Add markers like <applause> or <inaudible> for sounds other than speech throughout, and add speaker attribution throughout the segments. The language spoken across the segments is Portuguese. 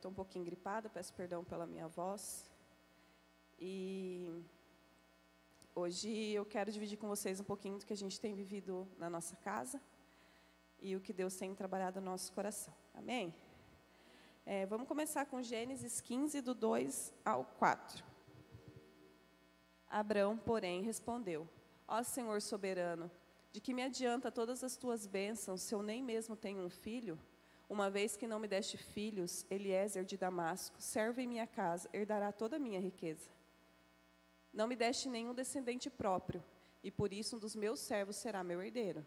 Speaker 1: estou um pouquinho gripada, peço perdão pela minha voz. E hoje eu quero dividir com vocês um pouquinho do que a gente tem vivido na nossa casa e o que Deus tem trabalhado no nosso coração. Amém? É, vamos começar com Gênesis 15, do 2 ao 4. Abraão, porém, respondeu: Ó Senhor soberano, de que me adianta todas as tuas bênçãos se eu nem mesmo tenho um filho? Uma vez que não me deste filhos, Eliezer de Damasco, servo em minha casa, herdará toda a minha riqueza. Não me deste nenhum descendente próprio, e por isso um dos meus servos será meu herdeiro.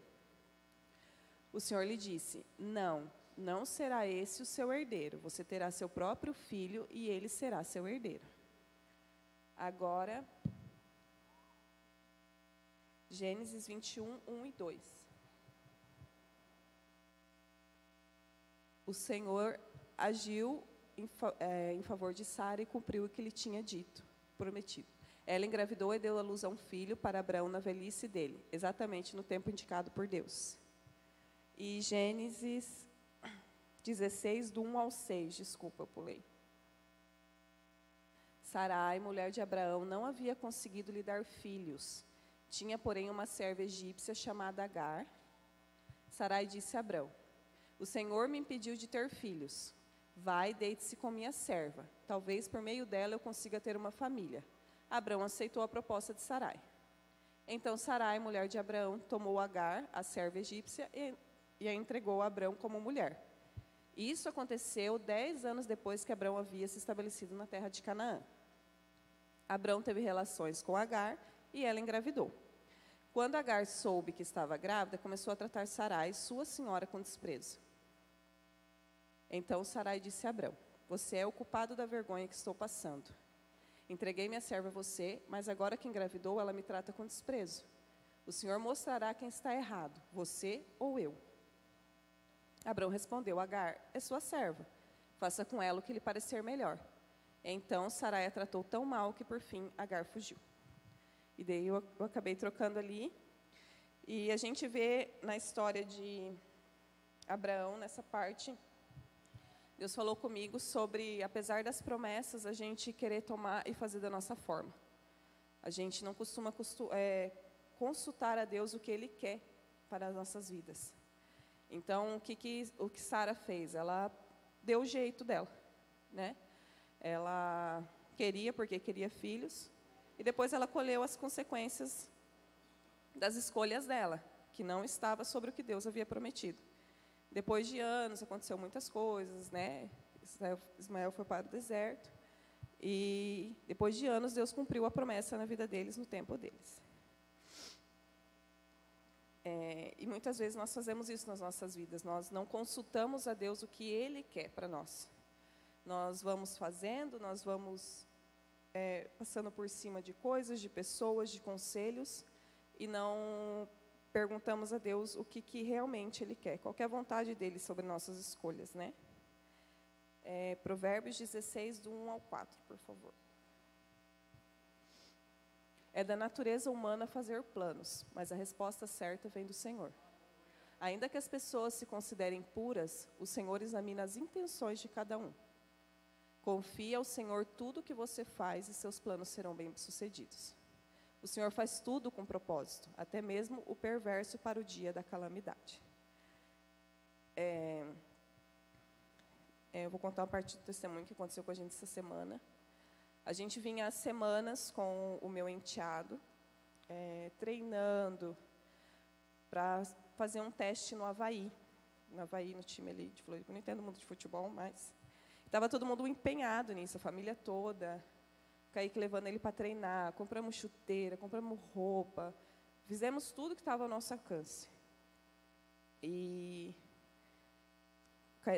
Speaker 1: O Senhor lhe disse: Não, não será esse o seu herdeiro. Você terá seu próprio filho e ele será seu herdeiro. Agora, Gênesis 21, 1 e 2. O Senhor agiu em, é, em favor de Sara e cumpriu o que lhe tinha dito, prometido. Ela engravidou e deu à luz a um filho para Abraão na velhice dele, exatamente no tempo indicado por Deus. E Gênesis 16, do 1 ao 6, desculpa, eu pulei. Sarai, mulher de Abraão, não havia conseguido lhe dar filhos tinha, porém, uma serva egípcia chamada Agar. Sarai disse a Abrão: O Senhor me impediu de ter filhos. Vai, deite-se com minha serva. Talvez por meio dela eu consiga ter uma família. Abrão aceitou a proposta de Sarai. Então Sarai, mulher de Abraão, tomou Agar, a serva egípcia, e, a entregou a Abrão como mulher. Isso aconteceu dez anos depois que Abrão havia se estabelecido na terra de Canaã. Abrão teve relações com Agar e ela engravidou. Quando Agar soube que estava grávida, começou a tratar Sarai, sua senhora, com desprezo. Então Sarai disse a Abrão: Você é o culpado da vergonha que estou passando. Entreguei minha serva a você, mas agora que engravidou, ela me trata com desprezo. O Senhor mostrará quem está errado, você ou eu. Abrão respondeu: Agar é sua serva. Faça com ela o que lhe parecer melhor. Então Sarai a tratou tão mal que por fim Agar fugiu. E daí eu, eu acabei trocando ali. E a gente vê na história de Abraão, nessa parte, Deus falou comigo sobre, apesar das promessas, a gente querer tomar e fazer da nossa forma. A gente não costuma costu é, consultar a Deus o que Ele quer para as nossas vidas. Então, o que, que, o que Sara fez? Ela deu o jeito dela. Né? Ela queria, porque queria filhos, e depois ela colheu as consequências das escolhas dela, que não estava sobre o que Deus havia prometido. Depois de anos, aconteceu muitas coisas, né? Ismael foi para o deserto. E depois de anos, Deus cumpriu a promessa na vida deles, no tempo deles. É, e muitas vezes nós fazemos isso nas nossas vidas. Nós não consultamos a Deus o que Ele quer para nós. Nós vamos fazendo, nós vamos é, passando por cima de coisas, de pessoas, de conselhos, e não perguntamos a Deus o que, que realmente Ele quer, qual é a vontade dEle sobre nossas escolhas, né? É, Provérbios 16, do 1 ao 4, por favor. É da natureza humana fazer planos, mas a resposta certa vem do Senhor. Ainda que as pessoas se considerem puras, o Senhor examina as intenções de cada um. Confie ao Senhor tudo o que você faz e seus planos serão bem-sucedidos. O Senhor faz tudo com propósito, até mesmo o perverso para o dia da calamidade. É, é, eu vou contar uma parte do testemunho que aconteceu com a gente essa semana. A gente vinha há semanas com o meu enteado, é, treinando para fazer um teste no Havaí. No Havaí, no time ali de Floripa. Não entendo muito de futebol, mas Estava todo mundo empenhado nisso, a família toda. Kaique levando ele para treinar, compramos chuteira, compramos roupa, fizemos tudo que estava ao nosso alcance. E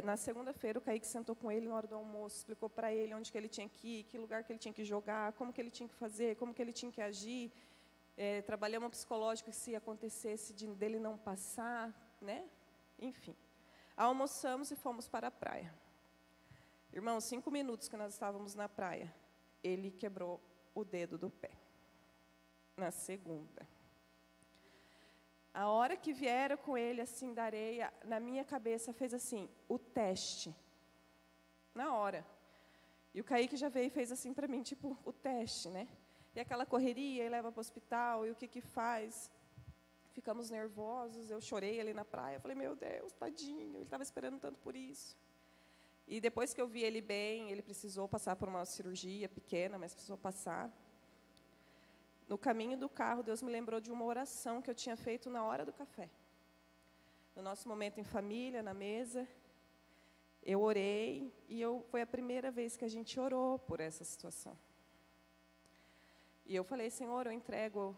Speaker 1: na segunda-feira o Kaique sentou com ele na hora do almoço, explicou para ele onde que ele tinha que ir, que lugar que ele tinha que jogar, como que ele tinha que fazer, como que ele tinha que agir. É, trabalhamos psicológico se acontecesse de, dele não passar, né? Enfim. Almoçamos e fomos para a praia. Irmão, cinco minutos que nós estávamos na praia, ele quebrou o dedo do pé. Na segunda. A hora que vieram com ele assim da areia, na minha cabeça fez assim, o teste. na hora. E o Kaique já veio e fez assim para mim, tipo, o teste, né? E aquela correria, e leva para o hospital, e o que que faz? Ficamos nervosos, eu chorei ali na praia, falei, meu Deus, tadinho, ele estava esperando tanto por isso. E depois que eu vi ele bem, ele precisou passar por uma cirurgia pequena, mas precisou passar. No caminho do carro, Deus me lembrou de uma oração que eu tinha feito na hora do café. No nosso momento em família, na mesa, eu orei e eu, foi a primeira vez que a gente orou por essa situação. E eu falei, Senhor, eu entrego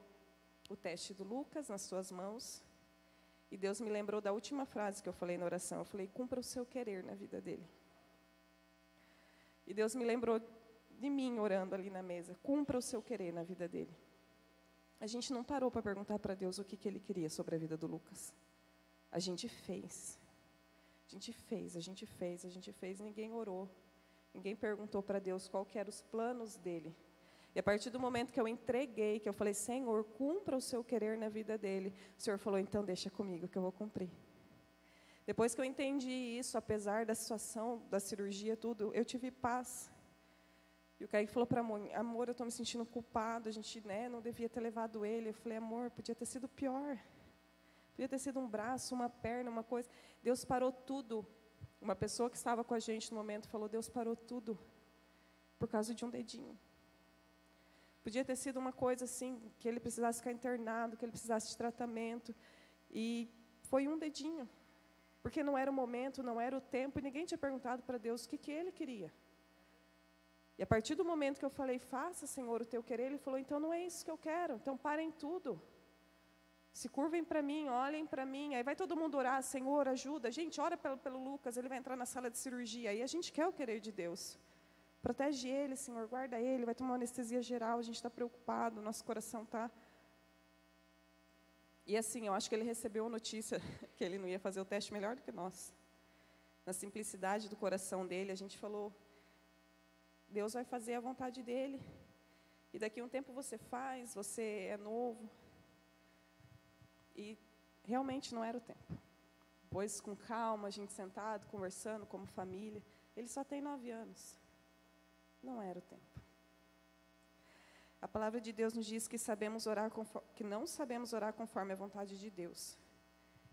Speaker 1: o teste do Lucas nas suas mãos. E Deus me lembrou da última frase que eu falei na oração. Eu falei, cumpra o seu querer na vida dele. E Deus me lembrou de mim orando ali na mesa. Cumpra o seu querer na vida dele. A gente não parou para perguntar para Deus o que, que ele queria sobre a vida do Lucas. A gente fez. A gente fez, a gente fez, a gente fez. Ninguém orou. Ninguém perguntou para Deus qual que eram os planos dele. E a partir do momento que eu entreguei, que eu falei, Senhor, cumpra o seu querer na vida dele, o Senhor falou, então deixa comigo que eu vou cumprir. Depois que eu entendi isso, apesar da situação, da cirurgia, tudo, eu tive paz. E o Kaique falou para amor, amor, eu estou me sentindo culpado, a gente né, não devia ter levado ele. Eu falei, amor, podia ter sido pior. Podia ter sido um braço, uma perna, uma coisa. Deus parou tudo. Uma pessoa que estava com a gente no momento falou, Deus parou tudo por causa de um dedinho. Podia ter sido uma coisa assim, que ele precisasse ficar internado, que ele precisasse de tratamento. E foi um dedinho. Porque não era o momento, não era o tempo, e ninguém tinha perguntado para Deus o que, que ele queria. E a partir do momento que eu falei, faça, Senhor, o teu querer, ele falou, então não é isso que eu quero, então parem tudo. Se curvem para mim, olhem para mim. Aí vai todo mundo orar, Senhor, ajuda. Gente, ora pelo, pelo Lucas, ele vai entrar na sala de cirurgia. Aí a gente quer o querer de Deus. Protege ele, Senhor, guarda ele, vai tomar uma anestesia geral, a gente está preocupado, nosso coração está e assim, eu acho que ele recebeu a notícia <laughs> que ele não ia fazer o teste melhor do que nós. Na simplicidade do coração dele, a gente falou: Deus vai fazer a vontade dele. E daqui a um tempo você faz, você é novo. E realmente não era o tempo. Pois com calma, a gente sentado, conversando como família. Ele só tem nove anos. Não era o tempo. A palavra de Deus nos diz que sabemos orar conforme, que não sabemos orar conforme a vontade de Deus.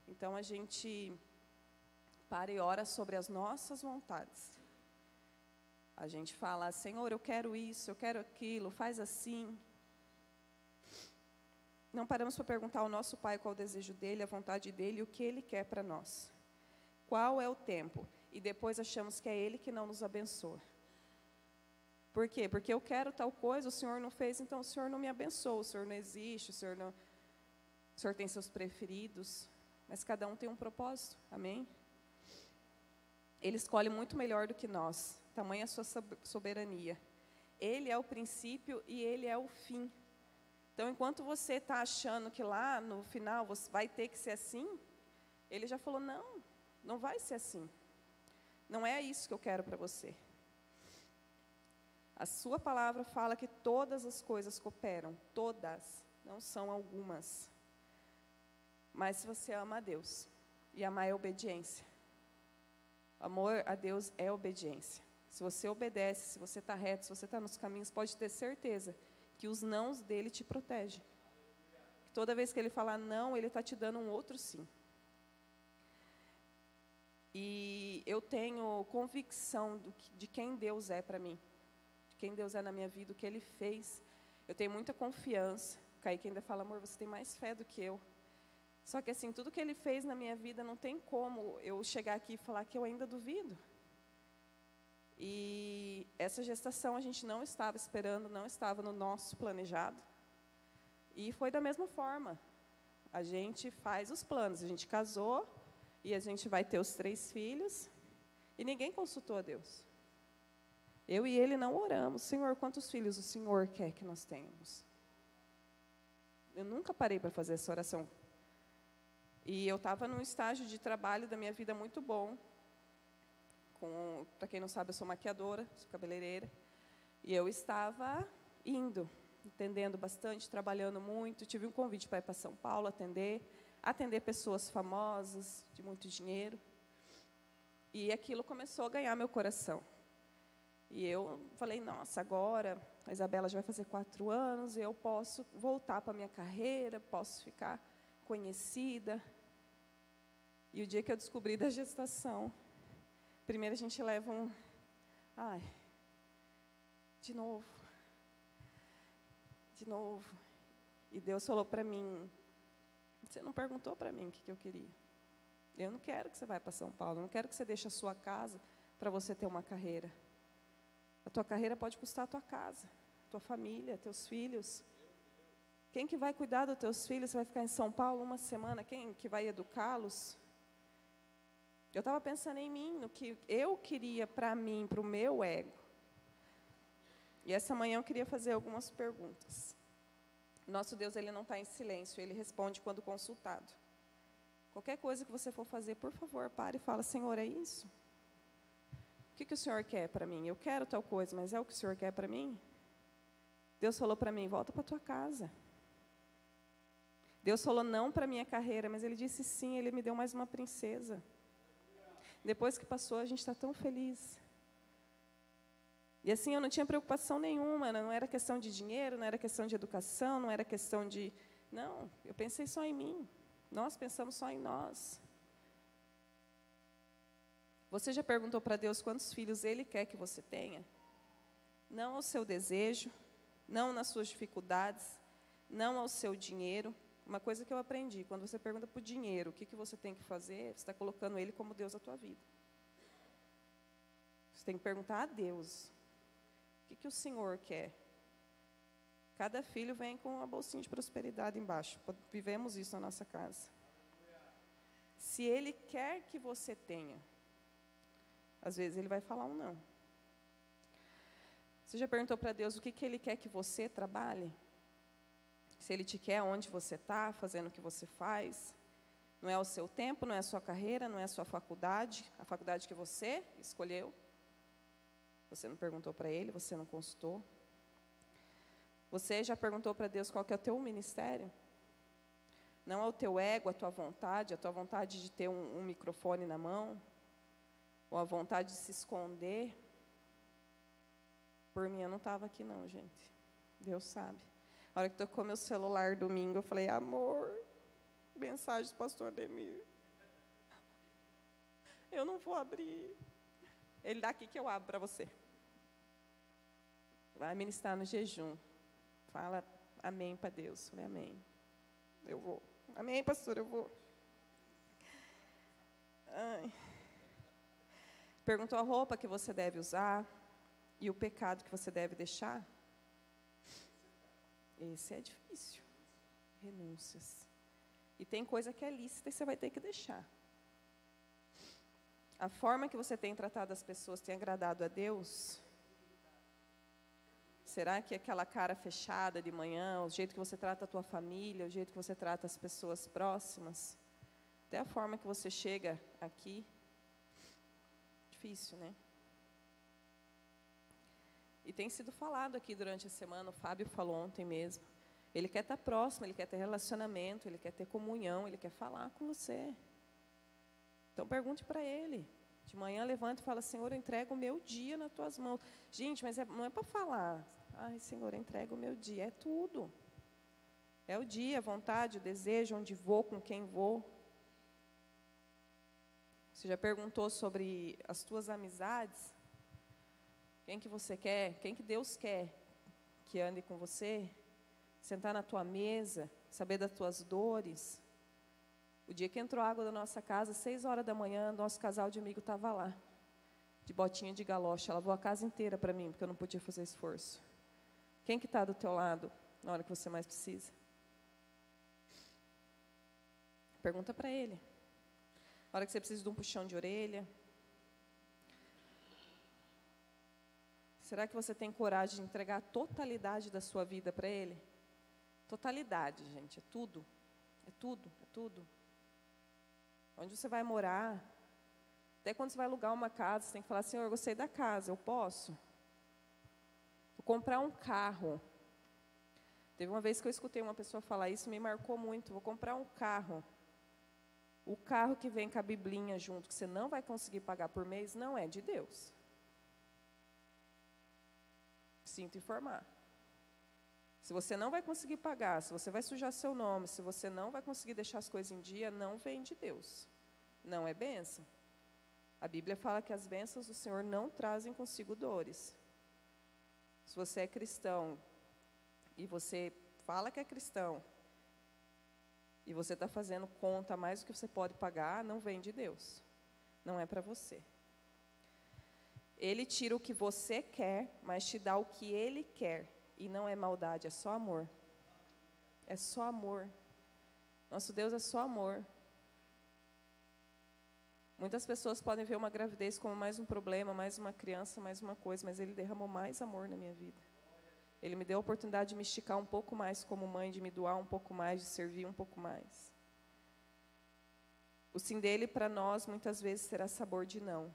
Speaker 1: Então a gente para e ora sobre as nossas vontades. A gente fala, Senhor, eu quero isso, eu quero aquilo, faz assim. Não paramos para perguntar ao nosso Pai qual o desejo dele, a vontade dele, o que ele quer para nós. Qual é o tempo? E depois achamos que é ele que não nos abençoa. Por quê? Porque eu quero tal coisa, o Senhor não fez, então o Senhor não me abençoa, o Senhor não existe, o Senhor não. O Senhor tem seus preferidos, mas cada um tem um propósito, amém? Ele escolhe muito melhor do que nós, tamanha a sua soberania. Ele é o princípio e ele é o fim. Então, enquanto você está achando que lá no final você vai ter que ser assim, ele já falou: não, não vai ser assim. Não é isso que eu quero para você. A sua palavra fala que todas as coisas cooperam, todas, não são algumas. Mas se você ama a Deus, e amar é obediência. Amor a Deus é obediência. Se você obedece, se você está reto, se você está nos caminhos, pode ter certeza que os nãos dele te protegem. Toda vez que ele falar não, ele está te dando um outro sim. E eu tenho convicção de quem Deus é para mim quem Deus é na minha vida, o que Ele fez. Eu tenho muita confiança. O Kaique ainda fala, amor, você tem mais fé do que eu. Só que assim, tudo que Ele fez na minha vida, não tem como eu chegar aqui e falar que eu ainda duvido. E essa gestação a gente não estava esperando, não estava no nosso planejado. E foi da mesma forma. A gente faz os planos, a gente casou e a gente vai ter os três filhos e ninguém consultou a Deus. Eu e ele não oramos. Senhor, quantos filhos o Senhor quer que nós tenhamos? Eu nunca parei para fazer essa oração. E eu estava num estágio de trabalho da minha vida muito bom. Para quem não sabe, eu sou maquiadora, sou cabeleireira. E eu estava indo, entendendo bastante, trabalhando muito. Tive um convite para ir para São Paulo atender, atender pessoas famosas, de muito dinheiro. E aquilo começou a ganhar meu coração. E eu falei, nossa, agora a Isabela já vai fazer quatro anos, eu posso voltar para a minha carreira, posso ficar conhecida. E o dia que eu descobri da gestação, primeiro a gente leva um. Ai, de novo. De novo. E Deus falou para mim: Você não perguntou para mim o que, que eu queria. Eu não quero que você vá para São Paulo, eu não quero que você deixe a sua casa para você ter uma carreira. A tua carreira pode custar a tua casa, tua família, teus filhos. Quem que vai cuidar dos teus filhos? Você vai ficar em São Paulo uma semana? Quem que vai educá-los? Eu estava pensando em mim, no que eu queria para mim, para o meu ego. E essa manhã eu queria fazer algumas perguntas. Nosso Deus, ele não está em silêncio, ele responde quando consultado. Qualquer coisa que você for fazer, por favor, pare e fala, Senhor, é isso? O que, que o Senhor quer para mim? Eu quero tal coisa, mas é o que o Senhor quer para mim? Deus falou para mim: volta para tua casa. Deus falou não para minha carreira, mas Ele disse sim. Ele me deu mais uma princesa. Depois que passou, a gente está tão feliz. E assim, eu não tinha preocupação nenhuma, não era questão de dinheiro, não era questão de educação, não era questão de. Não, eu pensei só em mim. Nós pensamos só em nós. Você já perguntou para Deus quantos filhos Ele quer que você tenha? Não ao seu desejo, não nas suas dificuldades, não ao seu dinheiro. Uma coisa que eu aprendi, quando você pergunta para o dinheiro o que, que você tem que fazer, você está colocando Ele como Deus da tua vida. Você tem que perguntar a Deus, o que, que o Senhor quer? Cada filho vem com uma bolsinha de prosperidade embaixo. Vivemos isso na nossa casa. Se Ele quer que você tenha, às vezes ele vai falar um não. Você já perguntou para Deus o que, que Ele quer que você trabalhe? Se Ele te quer onde você está, fazendo o que você faz. Não é o seu tempo, não é a sua carreira, não é a sua faculdade, a faculdade que você escolheu. Você não perguntou para Ele, você não consultou. Você já perguntou para Deus qual que é o teu ministério? Não é o teu ego, a tua vontade, a tua vontade de ter um, um microfone na mão, ou a vontade de se esconder. Por mim, eu não estava aqui, não, gente. Deus sabe. A hora que tocou meu celular domingo, eu falei: amor, mensagem do pastor Demir. Eu não vou abrir. Ele dá aqui que eu abro para você. Vai ministrar no jejum. Fala amém para Deus. falei, amém. Eu vou. Amém, pastor, eu vou. Ai. Perguntou a roupa que você deve usar e o pecado que você deve deixar? Esse é difícil. Renúncias. E tem coisa que é lícita e você vai ter que deixar. A forma que você tem tratado as pessoas tem agradado a Deus? Será que aquela cara fechada de manhã, o jeito que você trata a tua família, o jeito que você trata as pessoas próximas, até a forma que você chega aqui, difícil, né? E tem sido falado aqui durante a semana, o Fábio falou ontem mesmo. Ele quer estar próximo, ele quer ter relacionamento, ele quer ter comunhão, ele quer falar com você. Então pergunte para ele. De manhã levanta e fala, Senhor, eu entrego o meu dia nas tuas mãos. Gente, mas é, não é para falar. Ai, Senhor, eu entrego o meu dia. É tudo. É o dia, a vontade, o desejo, onde vou, com quem vou. Você já perguntou sobre as tuas amizades? Quem que você quer? Quem que Deus quer que ande com você? Sentar na tua mesa, saber das tuas dores. O dia que entrou água da nossa casa, seis horas da manhã, nosso casal de amigo estava lá, de botinha de galocha. Lavou a casa inteira para mim, porque eu não podia fazer esforço. Quem que está do teu lado na hora que você mais precisa? Pergunta para ele hora que você precisa de um puxão de orelha? Será que você tem coragem de entregar a totalidade da sua vida para Ele? Totalidade, gente, é tudo. É tudo, é tudo. Onde você vai morar? Até quando você vai alugar uma casa, você tem que falar, Senhor, eu gostei da casa, eu posso? Vou comprar um carro. Teve uma vez que eu escutei uma pessoa falar isso, me marcou muito. Vou comprar um carro. O carro que vem com a biblinha junto, que você não vai conseguir pagar por mês, não é de Deus. Sinto informar. Se você não vai conseguir pagar, se você vai sujar seu nome, se você não vai conseguir deixar as coisas em dia, não vem de Deus. Não é bênção. A Bíblia fala que as bênçãos do Senhor não trazem consigo dores. Se você é cristão e você fala que é cristão e você está fazendo conta mais do que você pode pagar, não vem de Deus. Não é para você. Ele tira o que você quer, mas te dá o que ele quer. E não é maldade, é só amor. É só amor. Nosso Deus é só amor. Muitas pessoas podem ver uma gravidez como mais um problema, mais uma criança, mais uma coisa, mas Ele derramou mais amor na minha vida. Ele me deu a oportunidade de me esticar um pouco mais como mãe, de me doar um pouco mais, de servir um pouco mais. O sim dele para nós muitas vezes terá sabor de não.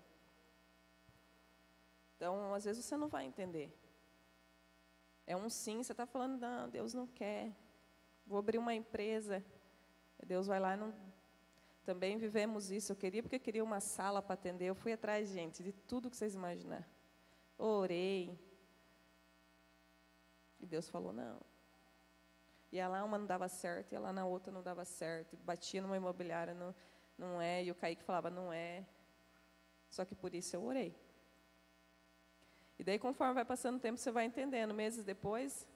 Speaker 1: Então, às vezes você não vai entender. É um sim, você está falando, não, Deus não quer. Vou abrir uma empresa. Deus vai lá e não. Também vivemos isso. Eu queria, porque eu queria uma sala para atender. Eu fui atrás, gente, de tudo que vocês imaginar. Orei. E Deus falou, não. E lá uma não dava certo, e lá na outra não dava certo. Batia numa imobiliária, não, não é. E o Kaique falava, não é. Só que por isso eu orei. E daí, conforme vai passando o tempo, você vai entendendo. Meses depois,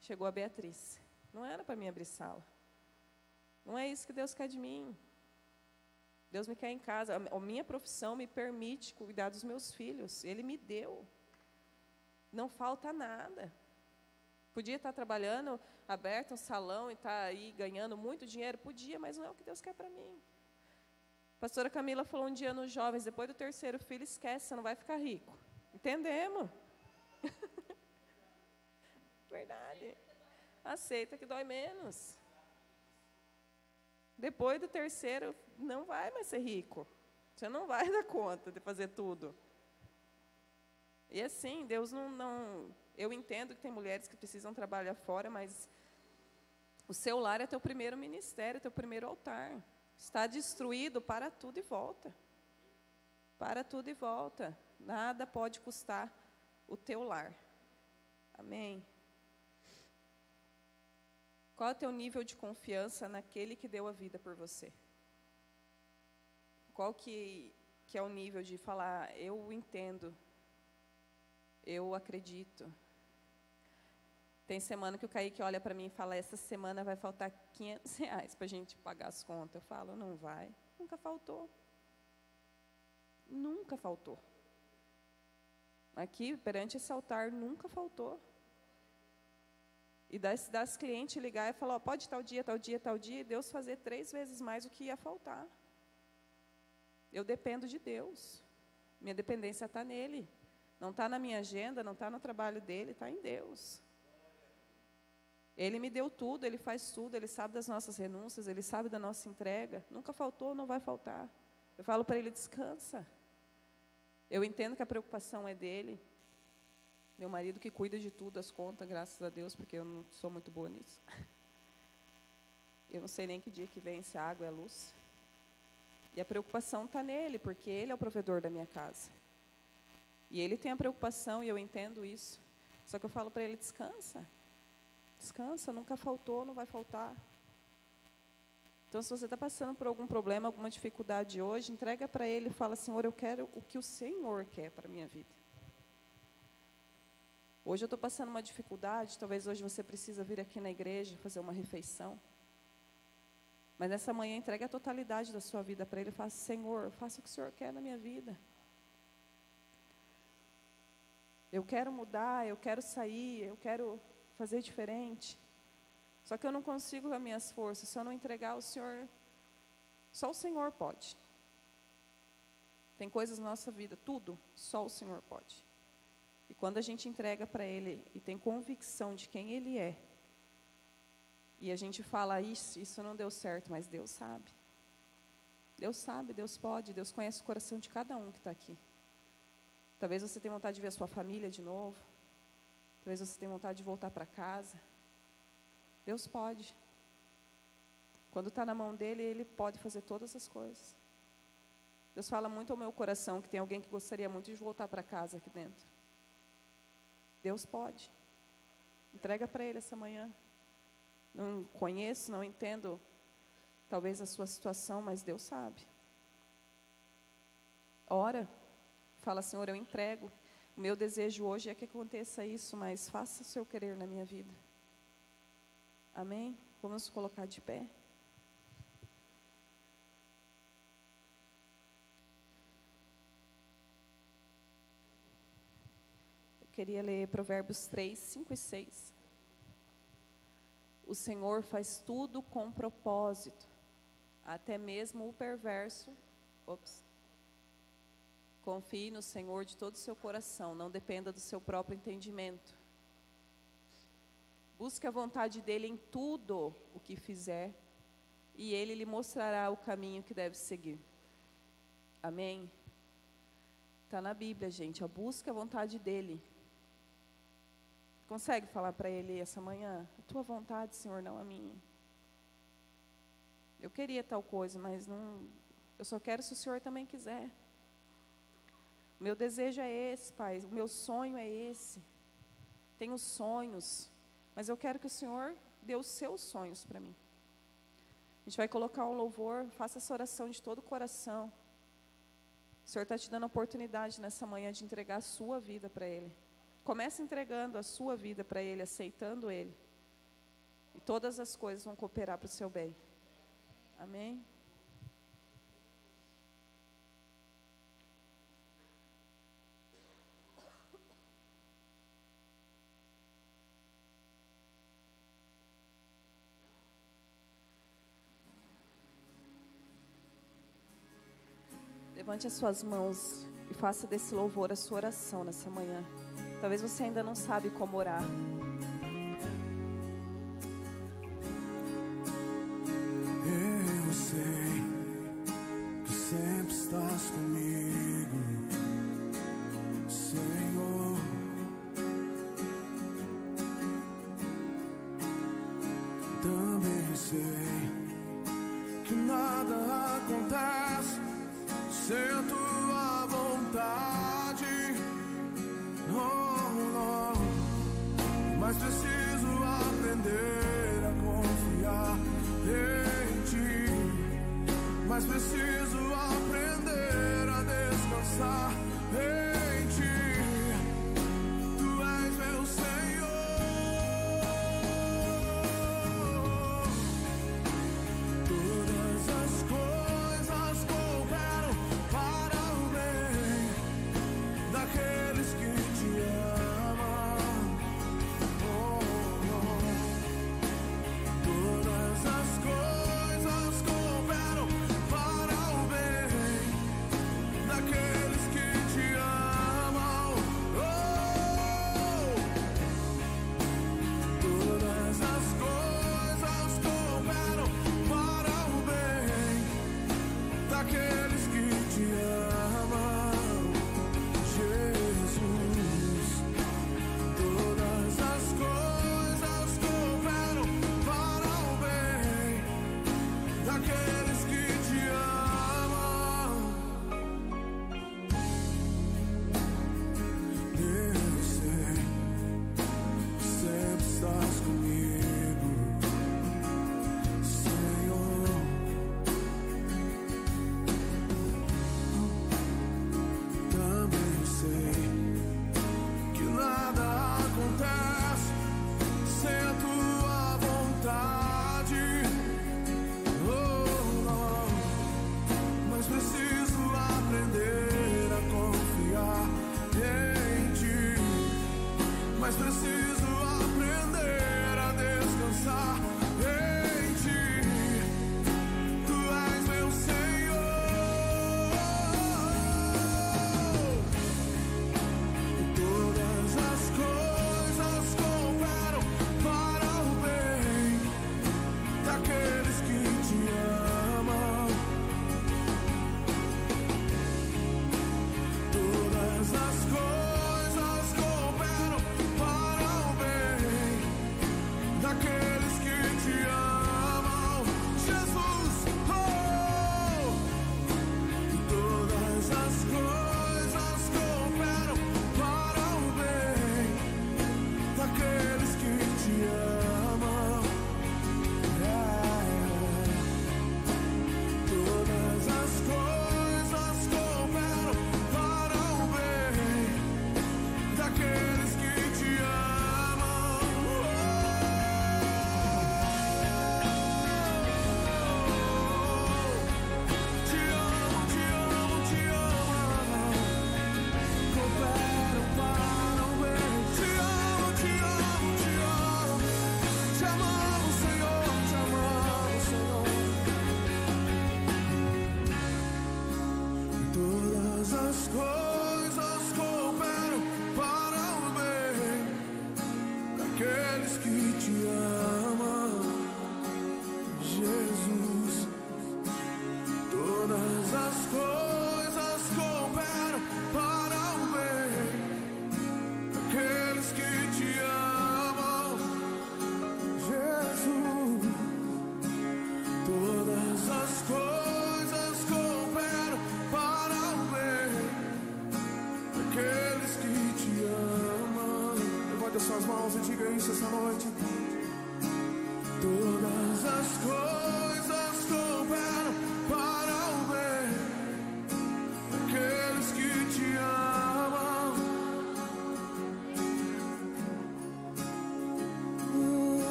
Speaker 1: chegou a Beatriz. Não era para mim abrir sala. Não é isso que Deus quer de mim. Deus me quer em casa. A minha profissão me permite cuidar dos meus filhos. Ele me deu. Não falta nada. Podia estar trabalhando, aberto um salão e estar tá aí ganhando muito dinheiro? Podia, mas não é o que Deus quer para mim. A pastora Camila falou um dia nos jovens: depois do terceiro filho, esquece, você não vai ficar rico. Entendemos. <laughs> Verdade. Aceita que dói menos. Depois do terceiro, não vai mais ser rico. Você não vai <laughs> dar conta de fazer tudo. E assim, Deus não, não. Eu entendo que tem mulheres que precisam trabalhar fora, mas o seu lar é teu primeiro ministério, teu primeiro altar. Está destruído, para tudo e volta. Para tudo e volta. Nada pode custar o teu lar. Amém? Qual é o teu nível de confiança naquele que deu a vida por você? Qual que, que é o nível de falar, eu entendo, eu acredito. Tem semana que o Kaique olha para mim e fala, essa semana vai faltar 500 reais para a gente pagar as contas. Eu falo, não vai. Nunca faltou. Nunca faltou. Aqui, perante esse altar, nunca faltou. E das, das clientes ligar e falar, ó, pode tal dia, tal dia, tal dia, e Deus fazer três vezes mais o que ia faltar. Eu dependo de Deus. Minha dependência está nele. Não está na minha agenda, não está no trabalho dele, está em Deus. Ele me deu tudo, ele faz tudo, ele sabe das nossas renúncias, ele sabe da nossa entrega. Nunca faltou, não vai faltar. Eu falo para ele: descansa. Eu entendo que a preocupação é dele. Meu marido que cuida de tudo, as contas, graças a Deus, porque eu não sou muito boa nisso. Eu não sei nem que dia que vem se a água é a luz. E a preocupação está nele, porque ele é o provedor da minha casa. E ele tem a preocupação, e eu entendo isso. Só que eu falo para ele: descansa. Descansa, nunca faltou, não vai faltar. Então, se você está passando por algum problema, alguma dificuldade hoje, entrega para Ele e fala, Senhor, eu quero o que o Senhor quer para a minha vida. Hoje eu estou passando uma dificuldade, talvez hoje você precisa vir aqui na igreja fazer uma refeição. Mas nessa manhã entregue a totalidade da sua vida para Ele e fala, Senhor, faça o que o Senhor quer na minha vida. Eu quero mudar, eu quero sair, eu quero fazer diferente. Só que eu não consigo com as minhas forças. Se eu não entregar ao Senhor, só o Senhor pode. Tem coisas na nossa vida, tudo, só o Senhor pode. E quando a gente entrega para Ele e tem convicção de quem Ele é, e a gente fala, isso, isso não deu certo, mas Deus sabe. Deus sabe, Deus pode, Deus conhece o coração de cada um que está aqui. Talvez você tenha vontade de ver a sua família de novo. Talvez você tenha vontade de voltar para casa. Deus pode. Quando está na mão dele, ele pode fazer todas as coisas. Deus fala muito ao meu coração que tem alguém que gostaria muito de voltar para casa aqui dentro.
Speaker 2: Deus pode. Entrega para Ele essa manhã. Não conheço, não entendo talvez a sua situação, mas Deus sabe. Ora, fala, Senhor, eu entrego. O meu desejo hoje é que aconteça isso, mas faça o seu querer na minha vida. Amém? Vamos colocar de pé. Eu queria ler Provérbios 3, 5 e 6. O Senhor faz tudo com propósito, até mesmo o perverso. Ops. Confie no Senhor de todo o seu coração, não dependa do seu próprio entendimento. Busque a vontade dele em tudo o que fizer, e ele lhe mostrará o caminho que deve seguir. Amém? Está na Bíblia, gente. Busque a vontade dele. Consegue falar para ele essa manhã? A tua vontade, Senhor, não a minha. Eu queria tal coisa, mas não. Eu só quero se o Senhor também quiser. Meu desejo é esse, Pai. O meu sonho é esse. Tenho sonhos, mas eu quero que o Senhor dê os seus sonhos para mim. A gente vai colocar um louvor, faça essa oração de todo o coração. O Senhor está te dando a oportunidade nessa manhã de entregar a sua vida para Ele. Comece entregando a sua vida para Ele, aceitando Ele. E todas as coisas vão cooperar para o seu bem. Amém? Levante as suas mãos e faça desse louvor a sua oração nessa manhã. Talvez você ainda não sabe como orar.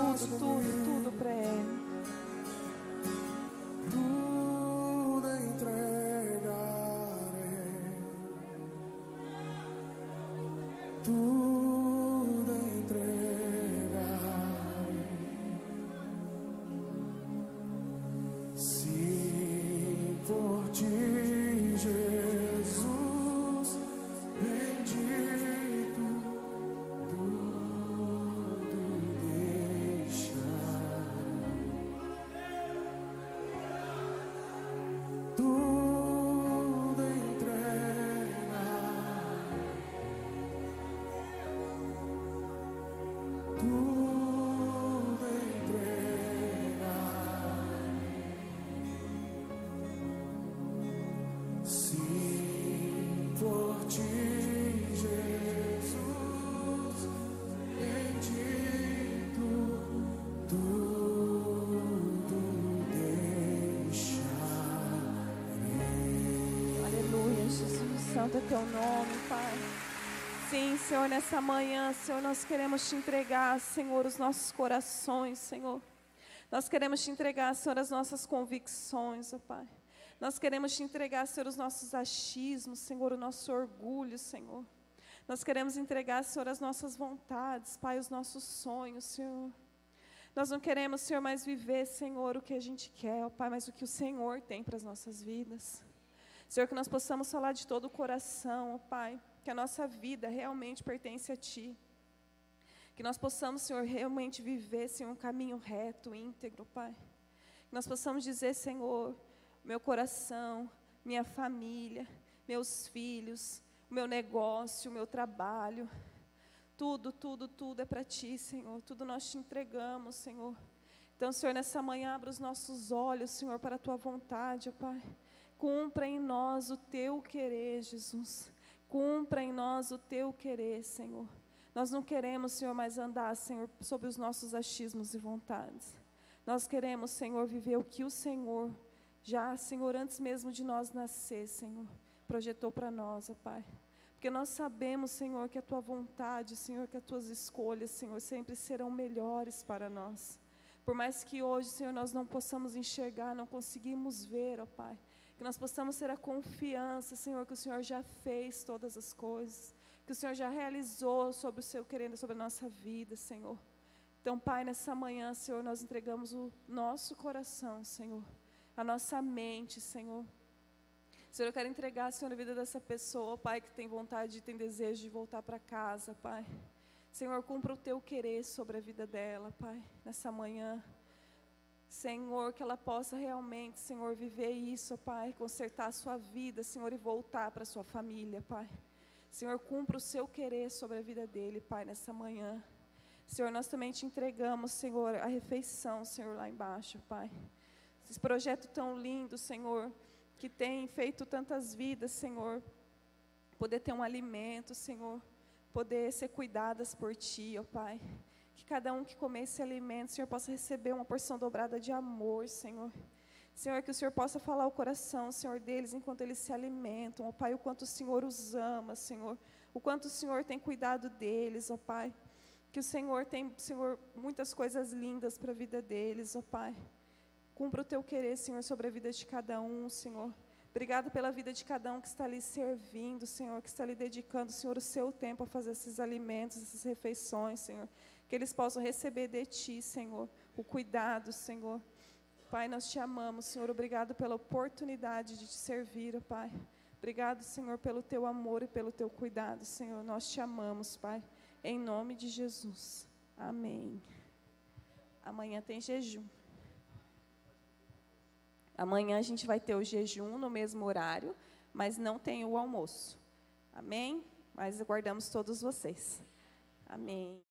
Speaker 1: Entrega Santo teu nome, Pai. Sim, Senhor, nessa manhã, Senhor, nós queremos te entregar, Senhor, os nossos corações, Senhor. Nós queremos te entregar, Senhor, as nossas convicções, ó Pai. Nós queremos te entregar, Senhor, os nossos achismos, Senhor, o nosso orgulho, Senhor. Nós queremos entregar, Senhor, as nossas vontades, Pai, os nossos sonhos, Senhor. Nós não queremos, Senhor, mais viver, Senhor, o que a gente quer, ó Pai, mas o que o Senhor tem para as nossas vidas. Senhor, que nós possamos falar de todo o coração, ó Pai, que a nossa vida realmente pertence a Ti. Que nós possamos, Senhor, realmente viver, Senhor, um caminho reto, íntegro, Pai. Que nós possamos dizer, Senhor, meu coração, minha família, meus filhos, o meu negócio, o meu trabalho, tudo, tudo, tudo é para Ti, Senhor. Tudo nós te entregamos, Senhor. Então, Senhor, nessa manhã, abra os nossos olhos, Senhor, para a Tua vontade, Pai. Cumpra em nós o Teu querer, Jesus. Cumpra em nós o Teu querer, Senhor. Nós não queremos, Senhor, mais andar, Senhor, sobre os nossos achismos e vontades. Nós queremos, Senhor, viver o que o Senhor, já, Senhor, antes mesmo de nós nascer, Senhor, projetou para nós, ó Pai. Porque nós sabemos, Senhor, que a tua vontade, Senhor, que as tuas escolhas, Senhor, sempre serão melhores para nós. Por mais que hoje, Senhor, nós não possamos enxergar, não conseguimos ver, ó Pai. Que nós possamos ter a confiança, Senhor, que o Senhor já fez todas as coisas. Que o Senhor já realizou sobre o seu querendo, sobre a nossa vida, Senhor. Então, Pai, nessa manhã, Senhor, nós entregamos o nosso coração, Senhor. A nossa mente, Senhor. Senhor, eu quero entregar, Senhor, a vida dessa pessoa, Pai, que tem vontade, tem desejo de voltar para casa, Pai. Senhor, cumpra o teu querer sobre a vida dela, Pai, nessa manhã. Senhor, que ela possa realmente, Senhor, viver isso, Pai, consertar a sua vida, Senhor, e voltar para a sua família, Pai. Senhor, cumpra o seu querer sobre a vida dele, Pai, nessa manhã. Senhor, nós também te entregamos, Senhor, a refeição, Senhor, lá embaixo, Pai. Esse projeto tão lindo, Senhor, que tem feito tantas vidas, Senhor. Poder ter um alimento, Senhor. Poder ser cuidadas por Ti, ó Pai. Que cada um que comer esse alimento, Senhor, possa receber uma porção dobrada de amor, Senhor. Senhor, que o Senhor possa falar o coração, Senhor, deles enquanto eles se alimentam. Ó Pai, o quanto o Senhor os ama, Senhor. O quanto o Senhor tem cuidado deles, ó Pai. Que o Senhor tem, Senhor, muitas coisas lindas para a vida deles, ó Pai. Cumpra o teu querer, Senhor, sobre a vida de cada um, Senhor. Obrigado pela vida de cada um que está ali servindo, Senhor, que está ali dedicando, Senhor, o seu tempo a fazer esses alimentos, essas refeições, Senhor. Que eles possam receber de Ti, Senhor, o cuidado, Senhor. Pai, nós te amamos, Senhor. Obrigado pela oportunidade de te servir, Pai. Obrigado, Senhor, pelo teu amor e pelo teu cuidado, Senhor. Nós te amamos, Pai. Em nome de Jesus. Amém. Amanhã tem jejum. Amanhã a gente vai ter o jejum no mesmo horário, mas não tem o almoço. Amém? Mas aguardamos todos vocês. Amém.